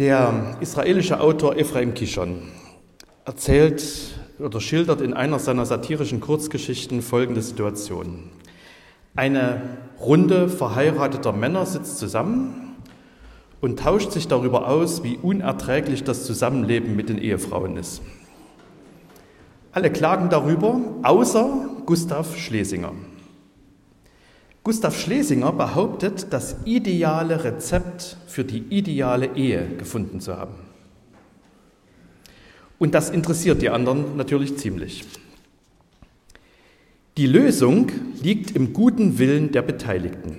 Der israelische Autor Ephraim Kishon erzählt oder schildert in einer seiner satirischen Kurzgeschichten folgende Situation. Eine Runde verheirateter Männer sitzt zusammen und tauscht sich darüber aus, wie unerträglich das Zusammenleben mit den Ehefrauen ist. Alle klagen darüber, außer Gustav Schlesinger. Gustav Schlesinger behauptet, das ideale Rezept für die ideale Ehe gefunden zu haben. Und das interessiert die anderen natürlich ziemlich. Die Lösung liegt im guten Willen der Beteiligten.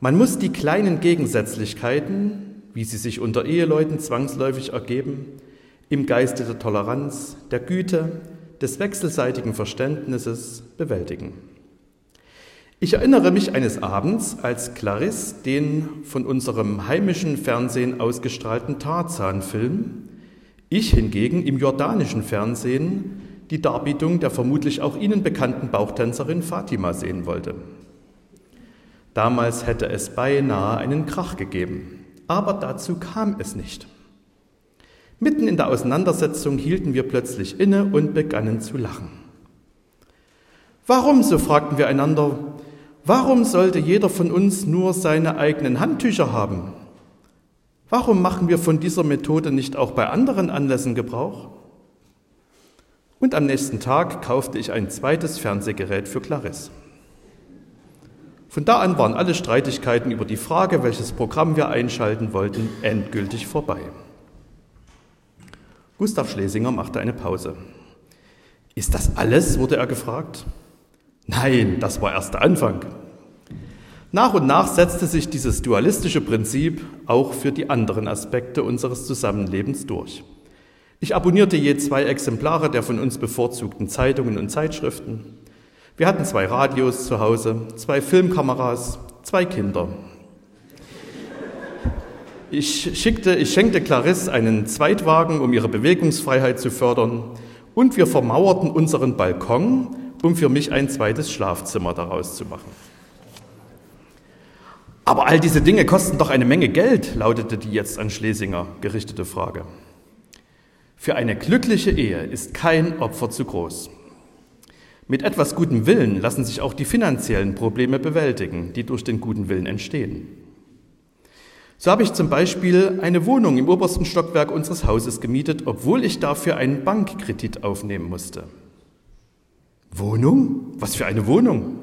Man muss die kleinen Gegensätzlichkeiten, wie sie sich unter Eheleuten zwangsläufig ergeben, im Geiste der Toleranz, der Güte, des wechselseitigen Verständnisses bewältigen. Ich erinnere mich eines Abends, als Clarisse den von unserem heimischen Fernsehen ausgestrahlten Tarzan-Film, ich hingegen im jordanischen Fernsehen die Darbietung der vermutlich auch Ihnen bekannten Bauchtänzerin Fatima sehen wollte. Damals hätte es beinahe einen Krach gegeben, aber dazu kam es nicht. Mitten in der Auseinandersetzung hielten wir plötzlich inne und begannen zu lachen. Warum, so fragten wir einander, Warum sollte jeder von uns nur seine eigenen Handtücher haben? Warum machen wir von dieser Methode nicht auch bei anderen Anlässen Gebrauch? Und am nächsten Tag kaufte ich ein zweites Fernsehgerät für Clarisse. Von da an waren alle Streitigkeiten über die Frage, welches Programm wir einschalten wollten, endgültig vorbei. Gustav Schlesinger machte eine Pause. Ist das alles? wurde er gefragt. Nein, das war erst der Anfang. Nach und nach setzte sich dieses dualistische Prinzip auch für die anderen Aspekte unseres Zusammenlebens durch. Ich abonnierte je zwei Exemplare der von uns bevorzugten Zeitungen und Zeitschriften. Wir hatten zwei Radios zu Hause, zwei Filmkameras, zwei Kinder. Ich, schickte, ich schenkte Clarisse einen Zweitwagen, um ihre Bewegungsfreiheit zu fördern, und wir vermauerten unseren Balkon um für mich ein zweites Schlafzimmer daraus zu machen. Aber all diese Dinge kosten doch eine Menge Geld, lautete die jetzt an Schlesinger gerichtete Frage. Für eine glückliche Ehe ist kein Opfer zu groß. Mit etwas gutem Willen lassen sich auch die finanziellen Probleme bewältigen, die durch den guten Willen entstehen. So habe ich zum Beispiel eine Wohnung im obersten Stockwerk unseres Hauses gemietet, obwohl ich dafür einen Bankkredit aufnehmen musste. Wohnung? Was für eine Wohnung?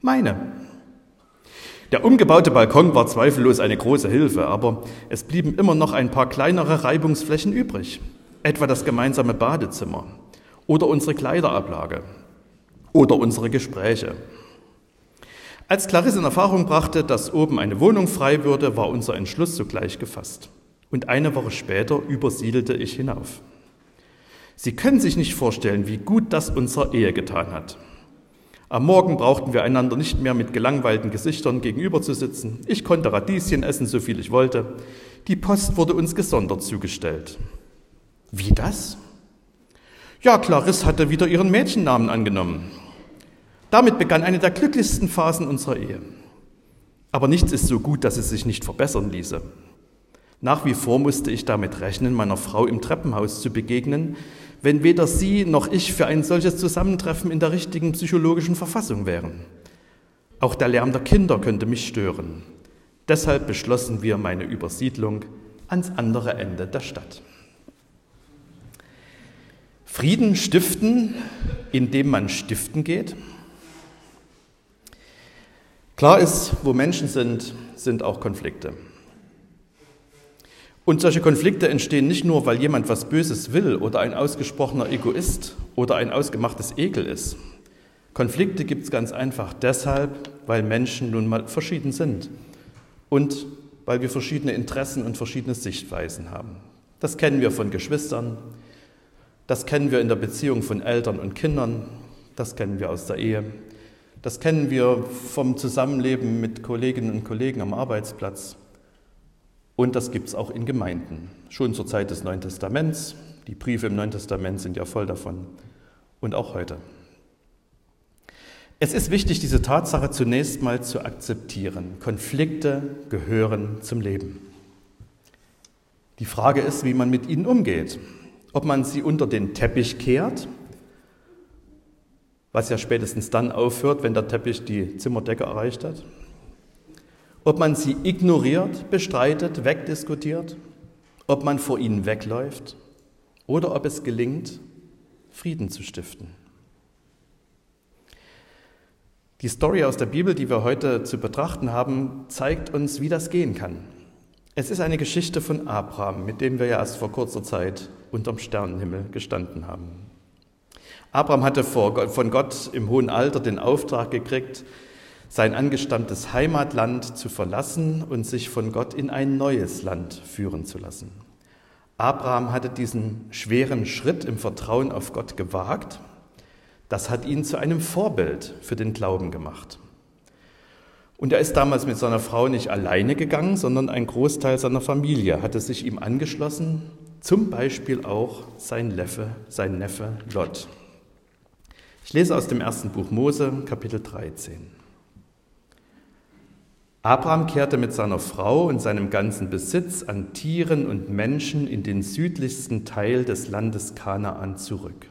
Meine. Der umgebaute Balkon war zweifellos eine große Hilfe, aber es blieben immer noch ein paar kleinere Reibungsflächen übrig, etwa das gemeinsame Badezimmer oder unsere Kleiderablage oder unsere Gespräche. Als Clarisse in Erfahrung brachte, dass oben eine Wohnung frei würde, war unser Entschluss sogleich gefasst. Und eine Woche später übersiedelte ich hinauf. Sie können sich nicht vorstellen, wie gut das unserer Ehe getan hat. Am Morgen brauchten wir einander nicht mehr mit gelangweilten Gesichtern gegenüber zu sitzen. Ich konnte Radieschen essen, so viel ich wollte. Die Post wurde uns gesondert zugestellt. Wie das? Ja, Clarisse hatte wieder ihren Mädchennamen angenommen. Damit begann eine der glücklichsten Phasen unserer Ehe. Aber nichts ist so gut, dass es sich nicht verbessern ließe. Nach wie vor musste ich damit rechnen, meiner Frau im Treppenhaus zu begegnen, wenn weder sie noch ich für ein solches Zusammentreffen in der richtigen psychologischen Verfassung wären. Auch der Lärm der Kinder könnte mich stören. Deshalb beschlossen wir meine Übersiedlung ans andere Ende der Stadt. Frieden stiften, indem man stiften geht. Klar ist, wo Menschen sind, sind auch Konflikte. Und solche Konflikte entstehen nicht nur, weil jemand was Böses will oder ein ausgesprochener Egoist oder ein ausgemachtes Ekel ist. Konflikte gibt es ganz einfach deshalb, weil Menschen nun mal verschieden sind und weil wir verschiedene Interessen und verschiedene Sichtweisen haben. Das kennen wir von Geschwistern, das kennen wir in der Beziehung von Eltern und Kindern, das kennen wir aus der Ehe, das kennen wir vom Zusammenleben mit Kolleginnen und Kollegen am Arbeitsplatz. Und das gibt es auch in Gemeinden. Schon zur Zeit des Neuen Testaments. Die Briefe im Neuen Testament sind ja voll davon. Und auch heute. Es ist wichtig, diese Tatsache zunächst mal zu akzeptieren. Konflikte gehören zum Leben. Die Frage ist, wie man mit ihnen umgeht. Ob man sie unter den Teppich kehrt, was ja spätestens dann aufhört, wenn der Teppich die Zimmerdecke erreicht hat. Ob man sie ignoriert, bestreitet, wegdiskutiert, ob man vor ihnen wegläuft oder ob es gelingt, Frieden zu stiften. Die Story aus der Bibel, die wir heute zu betrachten haben, zeigt uns, wie das gehen kann. Es ist eine Geschichte von Abraham, mit dem wir ja erst vor kurzer Zeit unterm Sternenhimmel gestanden haben. Abraham hatte von Gott im hohen Alter den Auftrag gekriegt, sein angestammtes Heimatland zu verlassen und sich von Gott in ein neues Land führen zu lassen. Abraham hatte diesen schweren Schritt im Vertrauen auf Gott gewagt. Das hat ihn zu einem Vorbild für den Glauben gemacht. Und er ist damals mit seiner Frau nicht alleine gegangen, sondern ein Großteil seiner Familie hatte sich ihm angeschlossen, zum Beispiel auch sein Neffe, sein Neffe Lot. Ich lese aus dem ersten Buch Mose, Kapitel 13. Abraham kehrte mit seiner Frau und seinem ganzen Besitz an Tieren und Menschen in den südlichsten Teil des Landes Kanaan zurück.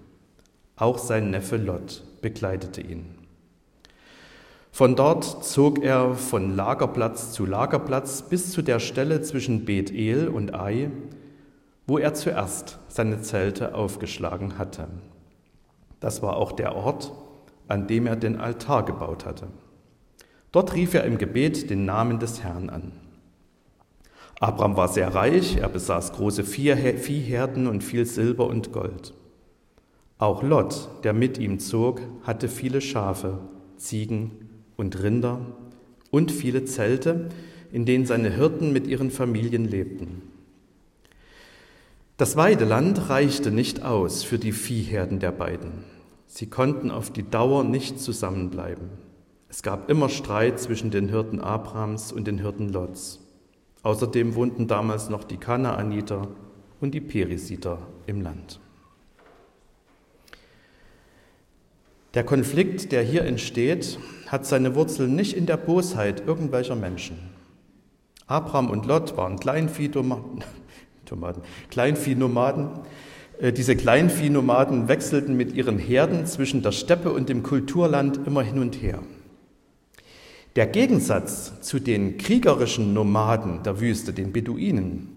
Auch sein Neffe Lot begleitete ihn. Von dort zog er von Lagerplatz zu Lagerplatz bis zu der Stelle zwischen Bethel und Ai, wo er zuerst seine Zelte aufgeschlagen hatte. Das war auch der Ort, an dem er den Altar gebaut hatte. Dort rief er im Gebet den Namen des Herrn an. Abraham war sehr reich, er besaß große Viehherden und viel Silber und Gold. Auch Lot, der mit ihm zog, hatte viele Schafe, Ziegen und Rinder und viele Zelte, in denen seine Hirten mit ihren Familien lebten. Das Weideland reichte nicht aus für die Viehherden der beiden. Sie konnten auf die Dauer nicht zusammenbleiben. Es gab immer Streit zwischen den Hirten Abrams und den Hirten Lots. Außerdem wohnten damals noch die Kanaaniter und die Perisiter im Land. Der Konflikt, der hier entsteht, hat seine Wurzeln nicht in der Bosheit irgendwelcher Menschen. Abraham und Lot waren Kleinviehnomaden. Kleinviehnomaden. Äh, diese Kleinviehnomaden wechselten mit ihren Herden zwischen der Steppe und dem Kulturland immer hin und her. Der Gegensatz zu den kriegerischen Nomaden der Wüste, den Beduinen,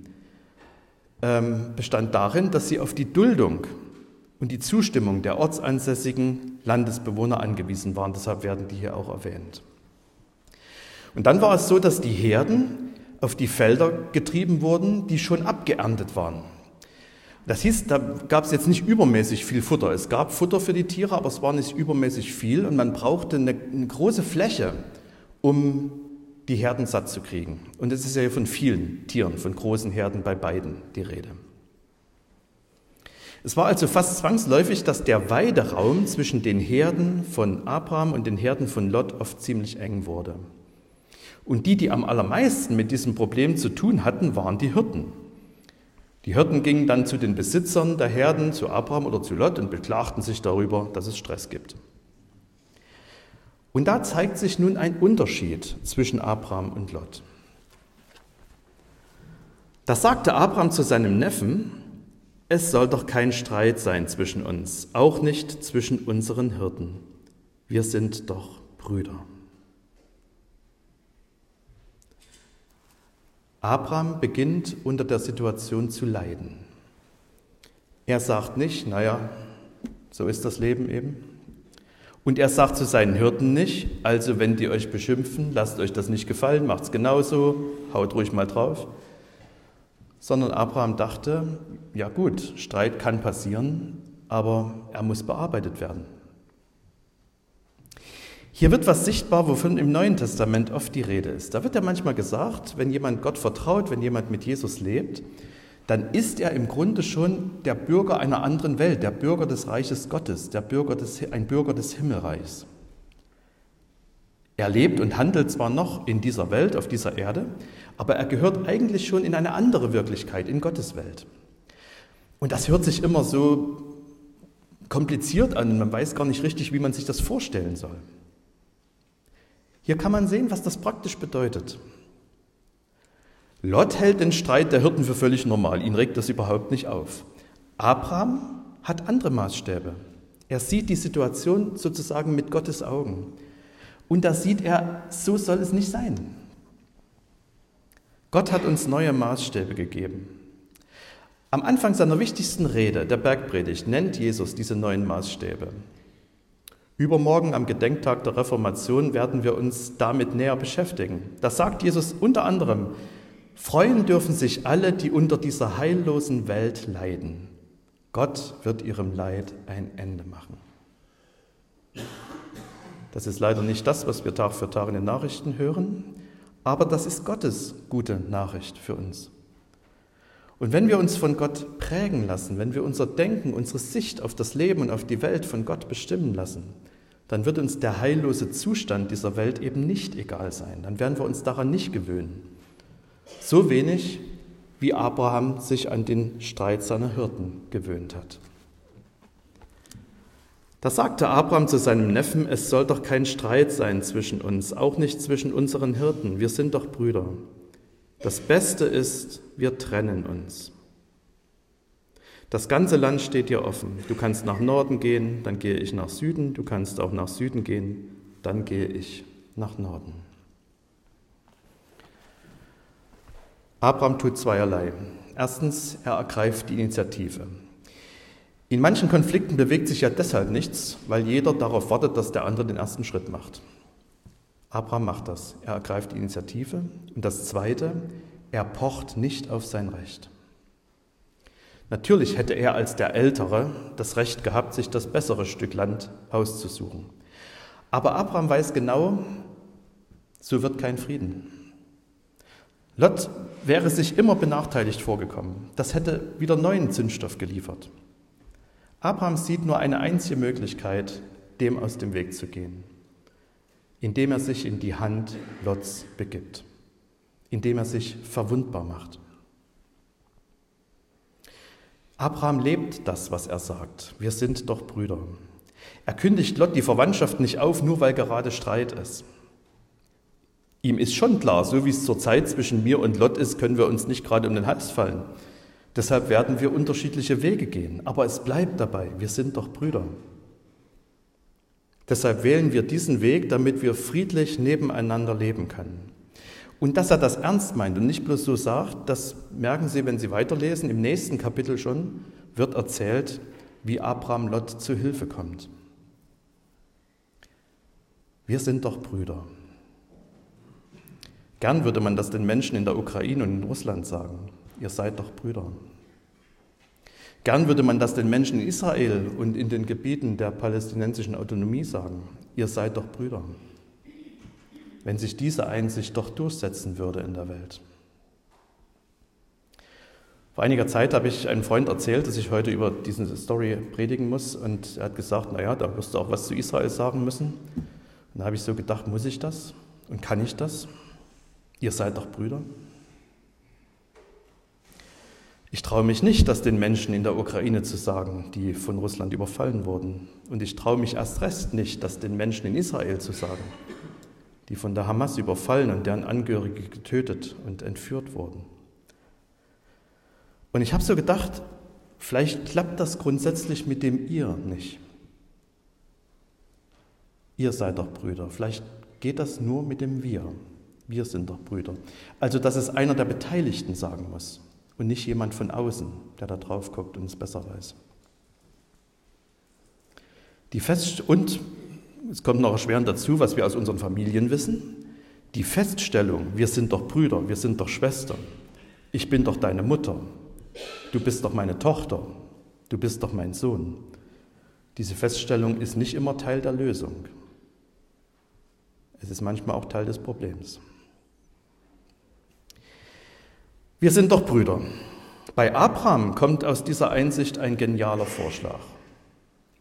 ähm, bestand darin, dass sie auf die Duldung und die Zustimmung der ortsansässigen Landesbewohner angewiesen waren. Deshalb werden die hier auch erwähnt. Und dann war es so, dass die Herden auf die Felder getrieben wurden, die schon abgeerntet waren. Das hieß, da gab es jetzt nicht übermäßig viel Futter. Es gab Futter für die Tiere, aber es war nicht übermäßig viel und man brauchte eine, eine große Fläche, um die Herden satt zu kriegen. Und es ist ja von vielen Tieren, von großen Herden bei beiden die Rede. Es war also fast zwangsläufig, dass der Weideraum zwischen den Herden von Abraham und den Herden von Lot oft ziemlich eng wurde. Und die, die am allermeisten mit diesem Problem zu tun hatten, waren die Hirten. Die Hirten gingen dann zu den Besitzern der Herden, zu Abraham oder zu Lot und beklagten sich darüber, dass es Stress gibt. Und da zeigt sich nun ein Unterschied zwischen Abraham und Lot. Da sagte Abraham zu seinem Neffen, es soll doch kein Streit sein zwischen uns, auch nicht zwischen unseren Hirten. Wir sind doch Brüder. Abraham beginnt unter der Situation zu leiden. Er sagt nicht, naja, so ist das Leben eben. Und er sagt zu seinen Hirten nicht, also wenn die euch beschimpfen, lasst euch das nicht gefallen, macht's genauso, haut ruhig mal drauf sondern Abraham dachte, ja gut, Streit kann passieren, aber er muss bearbeitet werden. Hier wird was sichtbar, wovon im Neuen Testament oft die Rede ist. Da wird ja manchmal gesagt, wenn jemand Gott vertraut, wenn jemand mit Jesus lebt, dann ist er im Grunde schon der Bürger einer anderen Welt, der Bürger des Reiches Gottes, der Bürger des, ein Bürger des Himmelreichs. Er lebt und handelt zwar noch in dieser Welt, auf dieser Erde, aber er gehört eigentlich schon in eine andere Wirklichkeit, in Gottes Welt. Und das hört sich immer so kompliziert an man weiß gar nicht richtig, wie man sich das vorstellen soll. Hier kann man sehen, was das praktisch bedeutet. Lot hält den Streit der Hirten für völlig normal, ihn regt das überhaupt nicht auf. Abraham hat andere Maßstäbe. Er sieht die Situation sozusagen mit Gottes Augen. Und da sieht er, so soll es nicht sein. Gott hat uns neue Maßstäbe gegeben. Am Anfang seiner wichtigsten Rede, der Bergpredigt, nennt Jesus diese neuen Maßstäbe. Übermorgen am Gedenktag der Reformation werden wir uns damit näher beschäftigen. Da sagt Jesus unter anderem, freuen dürfen sich alle, die unter dieser heillosen Welt leiden. Gott wird ihrem Leid ein Ende machen. Das ist leider nicht das, was wir Tag für Tag in den Nachrichten hören, aber das ist Gottes gute Nachricht für uns. Und wenn wir uns von Gott prägen lassen, wenn wir unser Denken, unsere Sicht auf das Leben und auf die Welt von Gott bestimmen lassen, dann wird uns der heillose Zustand dieser Welt eben nicht egal sein. Dann werden wir uns daran nicht gewöhnen. So wenig, wie Abraham sich an den Streit seiner Hirten gewöhnt hat. Da sagte Abraham zu seinem Neffen, es soll doch kein Streit sein zwischen uns, auch nicht zwischen unseren Hirten, wir sind doch Brüder. Das Beste ist, wir trennen uns. Das ganze Land steht dir offen. Du kannst nach Norden gehen, dann gehe ich nach Süden, du kannst auch nach Süden gehen, dann gehe ich nach Norden. Abraham tut zweierlei. Erstens, er ergreift die Initiative. In manchen Konflikten bewegt sich ja deshalb nichts, weil jeder darauf wartet, dass der andere den ersten Schritt macht. Abraham macht das. Er ergreift die Initiative. Und das Zweite, er pocht nicht auf sein Recht. Natürlich hätte er als der Ältere das Recht gehabt, sich das bessere Stück Land auszusuchen. Aber Abraham weiß genau, so wird kein Frieden. Lot wäre sich immer benachteiligt vorgekommen. Das hätte wieder neuen Zündstoff geliefert. Abraham sieht nur eine einzige Möglichkeit, dem aus dem Weg zu gehen, indem er sich in die Hand Lots begibt, indem er sich verwundbar macht. Abraham lebt das, was er sagt. Wir sind doch Brüder. Er kündigt Lot die Verwandtschaft nicht auf, nur weil gerade Streit ist. Ihm ist schon klar, so wie es zur Zeit zwischen mir und Lot ist, können wir uns nicht gerade um den Hals fallen. Deshalb werden wir unterschiedliche Wege gehen. Aber es bleibt dabei, wir sind doch Brüder. Deshalb wählen wir diesen Weg, damit wir friedlich nebeneinander leben können. Und dass er das ernst meint und nicht bloß so sagt, das merken Sie, wenn Sie weiterlesen. Im nächsten Kapitel schon wird erzählt, wie Abraham Lot zu Hilfe kommt. Wir sind doch Brüder. Gern würde man das den Menschen in der Ukraine und in Russland sagen ihr seid doch Brüder. Gern würde man das den Menschen in Israel und in den Gebieten der palästinensischen Autonomie sagen, ihr seid doch Brüder, wenn sich diese Einsicht doch durchsetzen würde in der Welt. Vor einiger Zeit habe ich einem Freund erzählt, dass ich heute über diese Story predigen muss und er hat gesagt, naja, da wirst du auch was zu Israel sagen müssen. Und da habe ich so gedacht, muss ich das und kann ich das? Ihr seid doch Brüder. Ich traue mich nicht, das den Menschen in der Ukraine zu sagen, die von Russland überfallen wurden. Und ich traue mich erst recht nicht, das den Menschen in Israel zu sagen, die von der Hamas überfallen und deren Angehörige getötet und entführt wurden. Und ich habe so gedacht, vielleicht klappt das grundsätzlich mit dem ihr nicht. Ihr seid doch Brüder. Vielleicht geht das nur mit dem wir. Wir sind doch Brüder. Also, dass es einer der Beteiligten sagen muss und nicht jemand von außen, der da drauf guckt und es besser weiß. Die Fest und es kommt noch erschwerend dazu, was wir aus unseren Familien wissen. Die Feststellung, wir sind doch Brüder, wir sind doch Schwestern. Ich bin doch deine Mutter. Du bist doch meine Tochter. Du bist doch mein Sohn. Diese Feststellung ist nicht immer Teil der Lösung. Es ist manchmal auch Teil des Problems. Wir sind doch Brüder. Bei Abraham kommt aus dieser Einsicht ein genialer Vorschlag.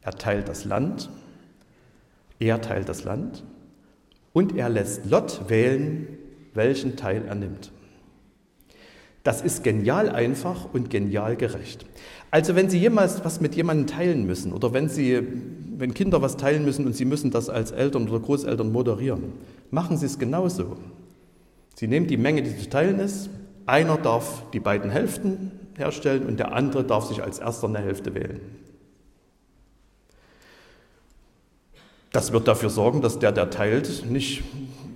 Er teilt das Land, er teilt das Land und er lässt Lot wählen, welchen Teil er nimmt. Das ist genial einfach und genial gerecht. Also wenn Sie jemals was mit jemandem teilen müssen oder wenn Sie, wenn Kinder was teilen müssen und Sie müssen das als Eltern oder Großeltern moderieren, machen Sie es genauso. Sie nehmen die Menge, die zu teilen ist, Einer darf die beiden Hälften herstellen und der andere darf sich als erster eine Hälfte wählen. Das wird dafür sorgen, dass der, der teilt, nicht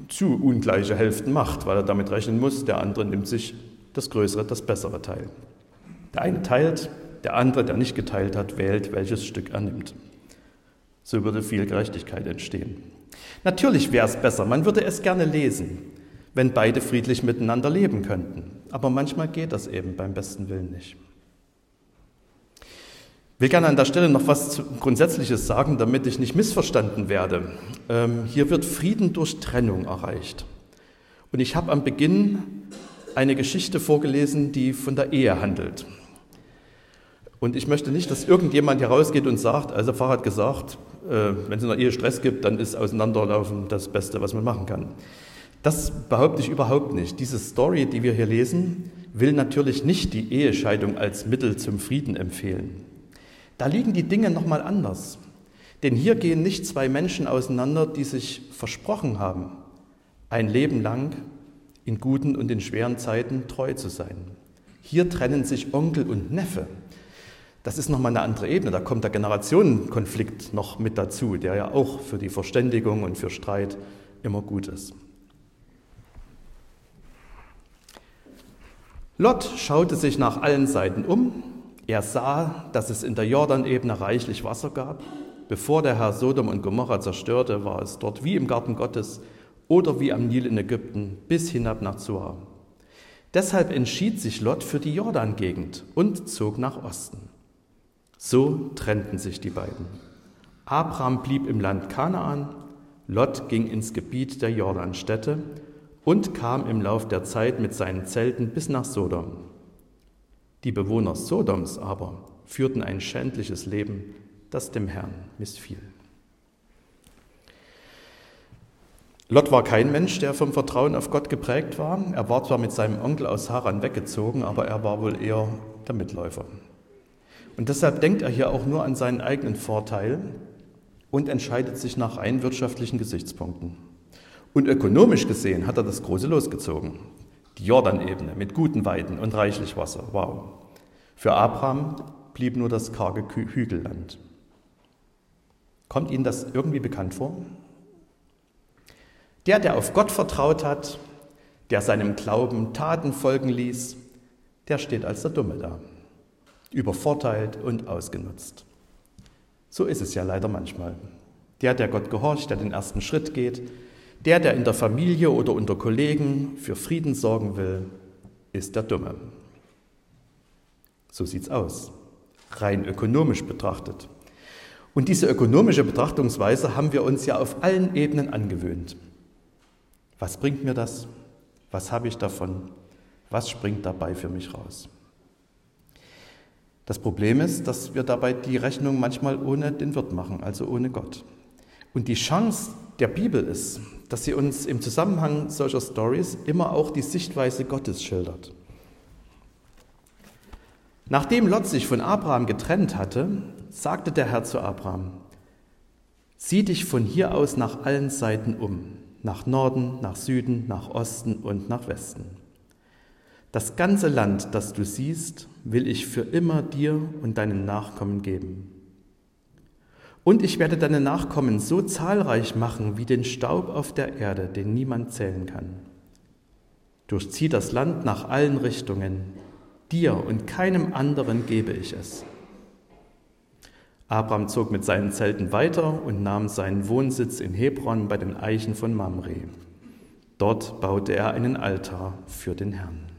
zu ungleiche Hälften macht, weil er damit rechnen muss, der andere nimmt sich das größere, das bessere Teil. Der eine teilt, der andere, der nicht geteilt hat, wählt, welches Stück er nimmt. So würde viel Gerechtigkeit entstehen. Natürlich wäre es besser, man würde es gerne lesen, wenn beide friedlich miteinander leben könnten. Aber manchmal geht das eben beim besten Willen nicht. Ich will gerne an der Stelle noch was Grundsätzliches sagen, damit ich nicht missverstanden werde. Ähm, hier wird Frieden durch Trennung erreicht. Und ich habe am Beginn eine Geschichte vorgelesen, die von der Ehe handelt. Und ich möchte nicht, dass irgendjemand hier rausgeht und sagt, also Pfarrer hat gesagt, äh, wenn es in der Ehe Stress gibt, dann ist Auseinanderlaufen das Beste, was man machen kann. Das behaupte ich überhaupt nicht. Diese Story, die wir hier lesen, will natürlich nicht die Ehescheidung als Mittel zum Frieden empfehlen. Da liegen die Dinge nochmal anders. Denn hier gehen nicht zwei Menschen auseinander, die sich versprochen haben, ein Leben lang in guten und in schweren Zeiten treu zu sein. Hier trennen sich Onkel und Neffe. Das ist nochmal eine andere Ebene. Da kommt der Generationenkonflikt noch mit dazu, der ja auch für die Verständigung und für Streit immer gut ist. Lot schaute sich nach allen Seiten um. Er sah, dass es in der Jordanebene reichlich Wasser gab. Bevor der Herr Sodom und Gomorra zerstörte, war es dort wie im Garten Gottes oder wie am Nil in Ägypten bis hinab nach Zoar. Deshalb entschied sich Lot für die Jordan-Gegend und zog nach Osten. So trennten sich die beiden. Abraham blieb im Land Kanaan, Lot ging ins Gebiet der Jordanstädte und kam im Lauf der Zeit mit seinen Zelten bis nach Sodom. Die Bewohner Sodoms aber führten ein schändliches Leben, das dem Herrn missfiel. Lot war kein Mensch, der vom Vertrauen auf Gott geprägt war. Er war zwar mit seinem Onkel aus Haran weggezogen, aber er war wohl eher der Mitläufer. Und deshalb denkt er hier auch nur an seinen eigenen Vorteil und entscheidet sich nach rein wirtschaftlichen Gesichtspunkten. Und ökonomisch gesehen hat er das große losgezogen. Die Jordanebene mit guten Weiden und reichlich Wasser. Wow. Für Abraham blieb nur das karge Hügelland. Kommt Ihnen das irgendwie bekannt vor? Der, der auf Gott vertraut hat, der seinem Glauben Taten folgen ließ, der steht als der Dumme da übervorteilt und ausgenutzt. So ist es ja leider manchmal. Der, der Gott gehorcht, der den ersten Schritt geht, der, der in der Familie oder unter Kollegen für Frieden sorgen will, ist der Dumme. So sieht's aus, rein ökonomisch betrachtet. Und diese ökonomische Betrachtungsweise haben wir uns ja auf allen Ebenen angewöhnt. Was bringt mir das? Was habe ich davon? Was springt dabei für mich raus? Das Problem ist, dass wir dabei die Rechnung manchmal ohne den Wirt machen, also ohne Gott. Und die Chance der Bibel ist, dass sie uns im Zusammenhang solcher Stories immer auch die Sichtweise Gottes schildert. Nachdem Lot sich von Abraham getrennt hatte, sagte der Herr zu Abraham, sieh dich von hier aus nach allen Seiten um, nach Norden, nach Süden, nach Osten und nach Westen. Das ganze Land, das du siehst, will ich für immer dir und deinen Nachkommen geben. Und ich werde deine Nachkommen so zahlreich machen wie den Staub auf der Erde, den niemand zählen kann. Durchzieh das Land nach allen Richtungen, dir und keinem anderen gebe ich es. Abraham zog mit seinen Zelten weiter und nahm seinen Wohnsitz in Hebron bei den Eichen von Mamre. Dort baute er einen Altar für den Herrn.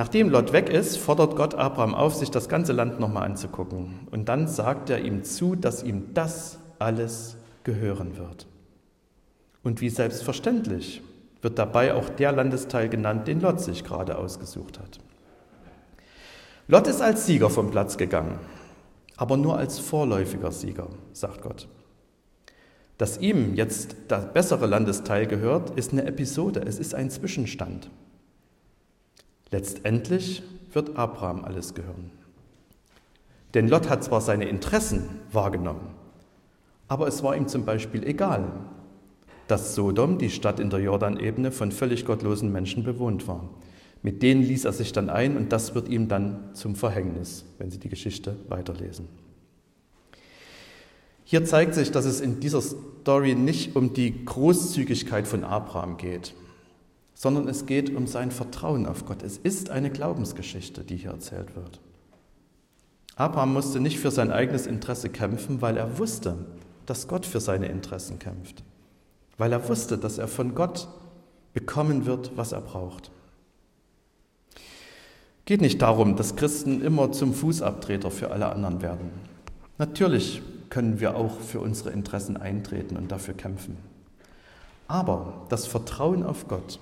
Nachdem Lot weg ist, fordert Gott Abraham auf, sich das ganze Land nochmal anzugucken. Und dann sagt er ihm zu, dass ihm das alles gehören wird. Und wie selbstverständlich wird dabei auch der Landesteil genannt, den Lot sich gerade ausgesucht hat. Lot ist als Sieger vom Platz gegangen, aber nur als vorläufiger Sieger, sagt Gott. Dass ihm jetzt der bessere Landesteil gehört, ist eine Episode, es ist ein Zwischenstand. Letztendlich wird Abraham alles gehören. Denn Lot hat zwar seine Interessen wahrgenommen, aber es war ihm zum Beispiel egal, dass Sodom, die Stadt in der Jordanebene, von völlig gottlosen Menschen bewohnt war. Mit denen ließ er sich dann ein und das wird ihm dann zum Verhängnis, wenn Sie die Geschichte weiterlesen. Hier zeigt sich, dass es in dieser Story nicht um die Großzügigkeit von Abraham geht, sondern es geht um sein Vertrauen auf Gott. Es ist eine Glaubensgeschichte, die hier erzählt wird. Abraham musste nicht für sein eigenes Interesse kämpfen, weil er wusste, dass Gott für seine Interessen kämpft, weil er wusste, dass er von Gott bekommen wird, was er braucht. Geht nicht darum, dass Christen immer zum Fußabtreter für alle anderen werden. Natürlich können wir auch für unsere Interessen eintreten und dafür kämpfen. Aber das Vertrauen auf Gott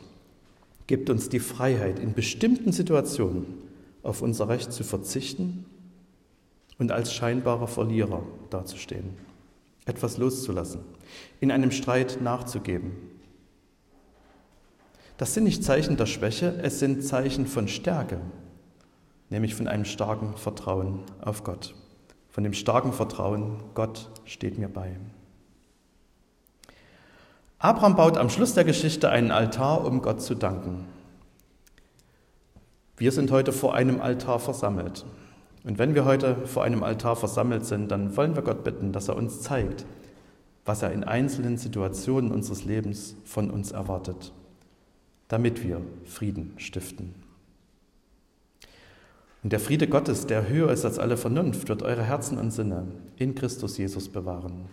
gibt uns die Freiheit, in bestimmten Situationen auf unser Recht zu verzichten und als scheinbarer Verlierer dazustehen, etwas loszulassen, in einem Streit nachzugeben. Das sind nicht Zeichen der Schwäche, es sind Zeichen von Stärke, nämlich von einem starken Vertrauen auf Gott von dem starken Vertrauen, Gott steht mir bei. Abraham baut am Schluss der Geschichte einen Altar, um Gott zu danken. Wir sind heute vor einem Altar versammelt. Und wenn wir heute vor einem Altar versammelt sind, dann wollen wir Gott bitten, dass er uns zeigt, was er in einzelnen Situationen unseres Lebens von uns erwartet, damit wir Frieden stiften. Und der Friede Gottes, der höher ist als alle Vernunft, wird eure Herzen und Sinne in Christus Jesus bewahren.